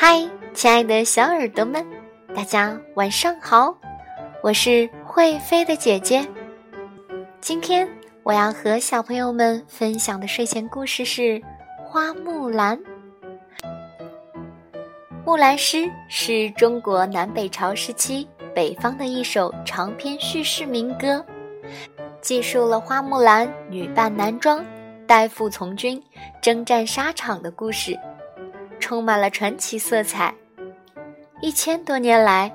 嗨，亲爱的小耳朵们，大家晚上好！我是会飞的姐姐。今天我要和小朋友们分享的睡前故事是《花木兰》。木兰诗是中国南北朝时期北方的一首长篇叙事民歌，记述了花木兰女扮男装。代父从军，征战沙场的故事，充满了传奇色彩。一千多年来，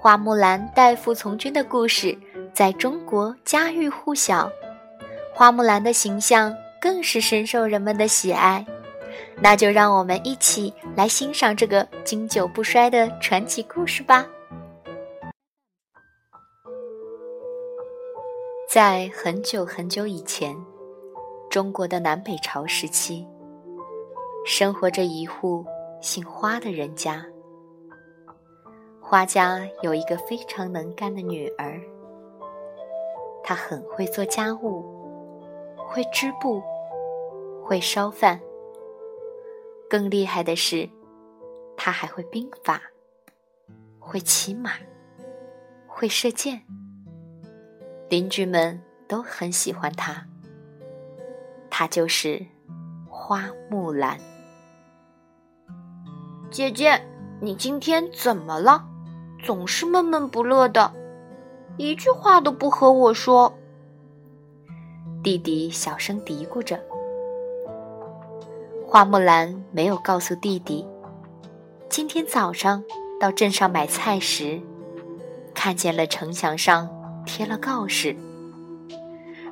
花木兰代父从军的故事在中国家喻户晓，花木兰的形象更是深受人们的喜爱。那就让我们一起来欣赏这个经久不衰的传奇故事吧。在很久很久以前。中国的南北朝时期，生活着一户姓花的人家。花家有一个非常能干的女儿，她很会做家务，会织布，会烧饭。更厉害的是，她还会兵法，会骑马，会射箭。邻居们都很喜欢她。她就是花木兰。姐姐，你今天怎么了？总是闷闷不乐的，一句话都不和我说。弟弟小声嘀咕着。花木兰没有告诉弟弟，今天早上到镇上买菜时，看见了城墙上贴了告示，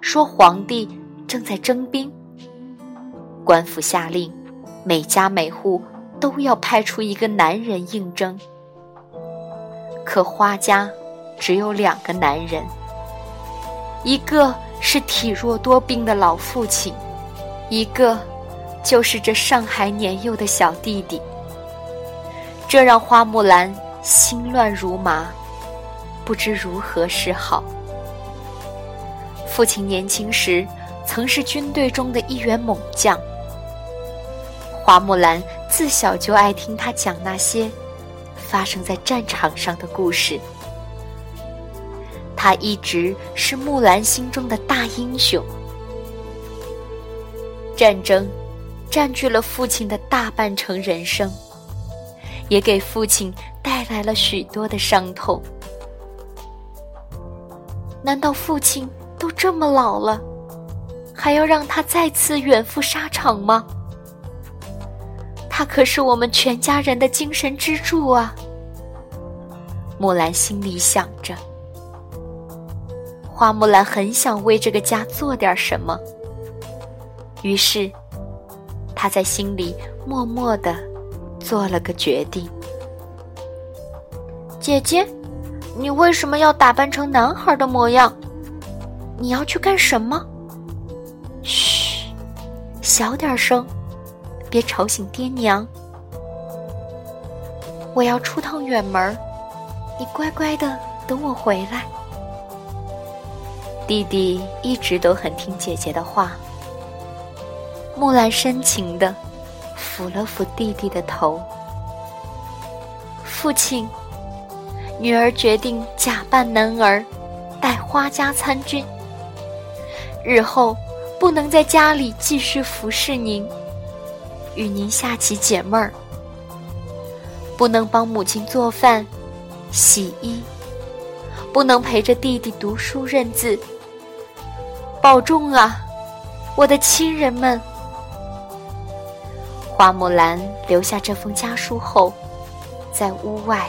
说皇帝。正在征兵，官府下令，每家每户都要派出一个男人应征。可花家只有两个男人，一个是体弱多病的老父亲，一个就是这尚还年幼的小弟弟。这让花木兰心乱如麻，不知如何是好。父亲年轻时。曾是军队中的一员猛将，花木兰自小就爱听他讲那些发生在战场上的故事。他一直是木兰心中的大英雄。战争占据了父亲的大半程人生，也给父亲带来了许多的伤痛。难道父亲都这么老了？还要让他再次远赴沙场吗？他可是我们全家人的精神支柱啊！木兰心里想着。花木兰很想为这个家做点什么，于是，她在心里默默的做了个决定。姐姐，你为什么要打扮成男孩的模样？你要去干什么？嘘，小点声，别吵醒爹娘。我要出趟远门，你乖乖的等我回来。弟弟一直都很听姐姐的话。木兰深情的抚了抚弟弟的头。父亲，女儿决定假扮男儿，带花家参军。日后。不能在家里继续服侍您，与您下棋解闷儿；不能帮母亲做饭、洗衣；不能陪着弟弟读书认字。保重啊，我的亲人们！花木兰留下这封家书后，在屋外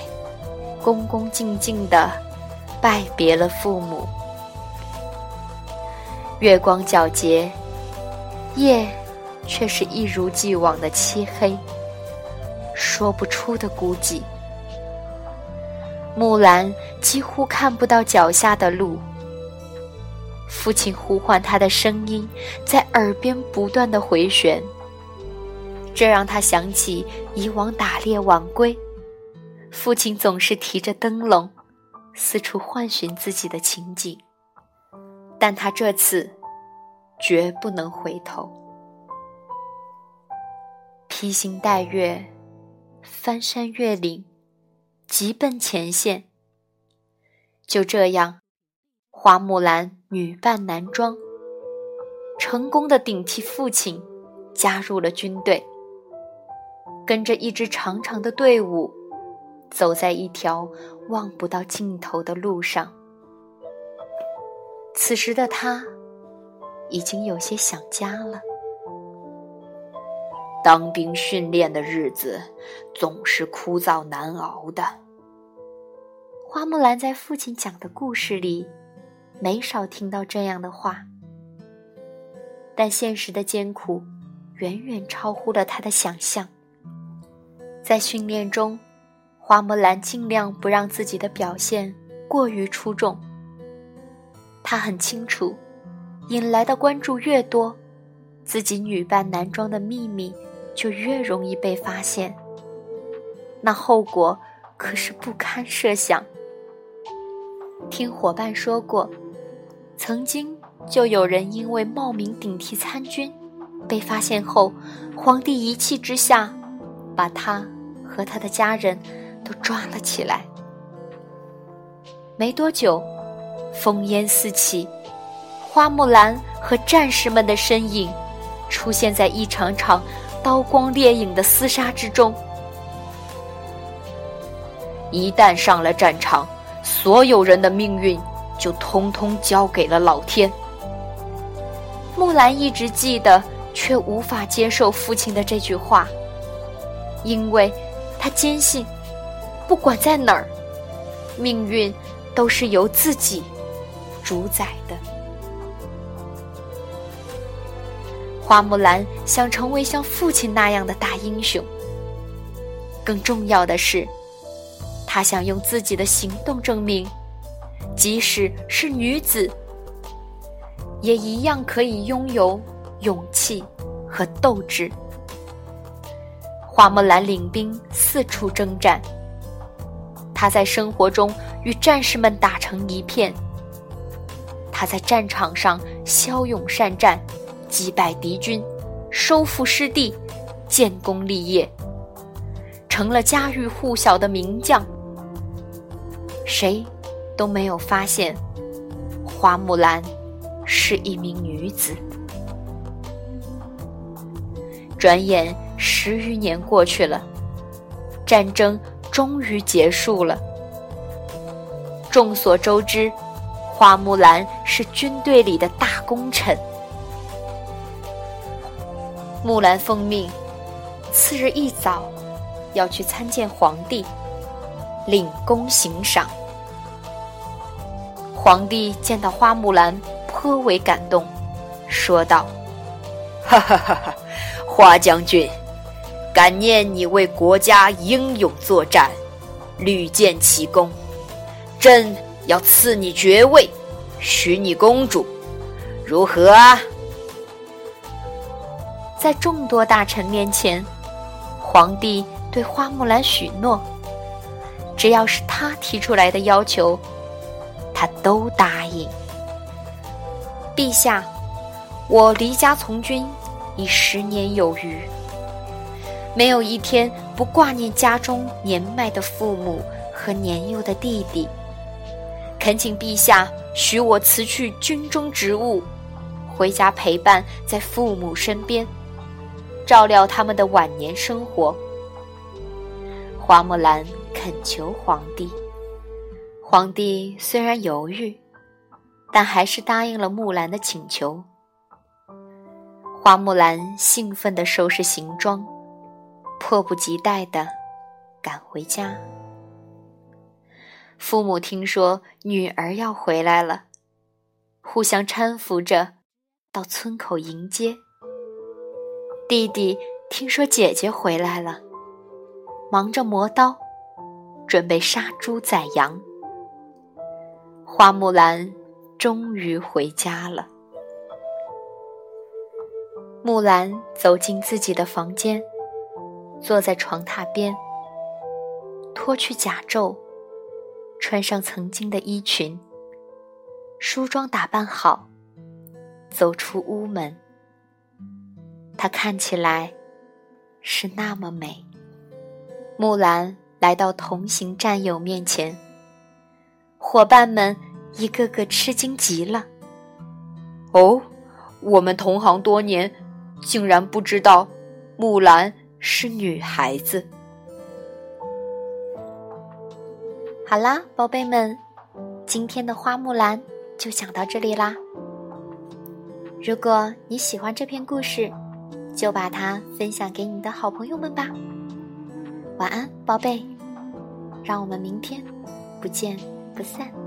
恭恭敬敬地拜别了父母。月光皎洁，夜却是一如既往的漆黑，说不出的孤寂。木兰几乎看不到脚下的路，父亲呼唤他的声音在耳边不断的回旋，这让他想起以往打猎晚归，父亲总是提着灯笼，四处唤寻自己的情景。但他这次绝不能回头。披星戴月，翻山越岭，急奔前线。就这样，花木兰女扮男装，成功的顶替父亲，加入了军队，跟着一支长长的队伍，走在一条望不到尽头的路上。此时的她，已经有些想家了。当兵训练的日子，总是枯燥难熬的。花木兰在父亲讲的故事里，没少听到这样的话。但现实的艰苦，远远超乎了他的想象。在训练中，花木兰尽量不让自己的表现过于出众。她很清楚，引来的关注越多，自己女扮男装的秘密就越容易被发现。那后果可是不堪设想。听伙伴说过，曾经就有人因为冒名顶替参军，被发现后，皇帝一气之下，把他和他的家人都抓了起来。没多久，烽烟四起，花木兰和战士们的身影出现在一场场刀光烈影的厮杀之中。一旦上了战场，所有人的命运就通通交给了老天。木兰一直记得，却无法接受父亲的这句话，因为她坚信，不管在哪儿，命运都是由自己主宰的。花木兰想成为像父亲那样的大英雄，更重要的是。她想用自己的行动证明，即使是女子，也一样可以拥有勇气和斗志。花木兰领兵四处征战，她在生活中与战士们打成一片。她在战场上骁勇善战，击败敌军，收复失地，建功立业，成了家喻户晓的名将。谁都没有发现，花木兰是一名女子。转眼十余年过去了，战争终于结束了。众所周知，花木兰是军队里的大功臣。木兰奉命，次日一早要去参见皇帝。领功行赏。皇帝见到花木兰，颇为感动，说道：“哈哈哈哈，花将军，感念你为国家英勇作战，屡建奇功，朕要赐你爵位，许你公主，如何啊？”在众多大臣面前，皇帝对花木兰许诺。只要是他提出来的要求，他都答应。陛下，我离家从军已十年有余，没有一天不挂念家中年迈的父母和年幼的弟弟。恳请陛下许我辞去军中职务，回家陪伴在父母身边，照料他们的晚年生活。花木兰。恳求皇帝。皇帝虽然犹豫，但还是答应了木兰的请求。花木兰兴奋地收拾行装，迫不及待地赶回家。父母听说女儿要回来了，互相搀扶着到村口迎接。弟弟听说姐姐回来了，忙着磨刀。准备杀猪宰羊，花木兰终于回家了。木兰走进自己的房间，坐在床榻边，脱去甲胄，穿上曾经的衣裙，梳妆打扮好，走出屋门。她看起来是那么美。木兰来到同行战友面前，伙伴们一个个吃惊极了。哦，我们同行多年，竟然不知道木兰是女孩子。好啦，宝贝们，今天的花木兰就讲到这里啦。如果你喜欢这篇故事，就把它分享给你的好朋友们吧。晚安，宝贝，让我们明天不见不散。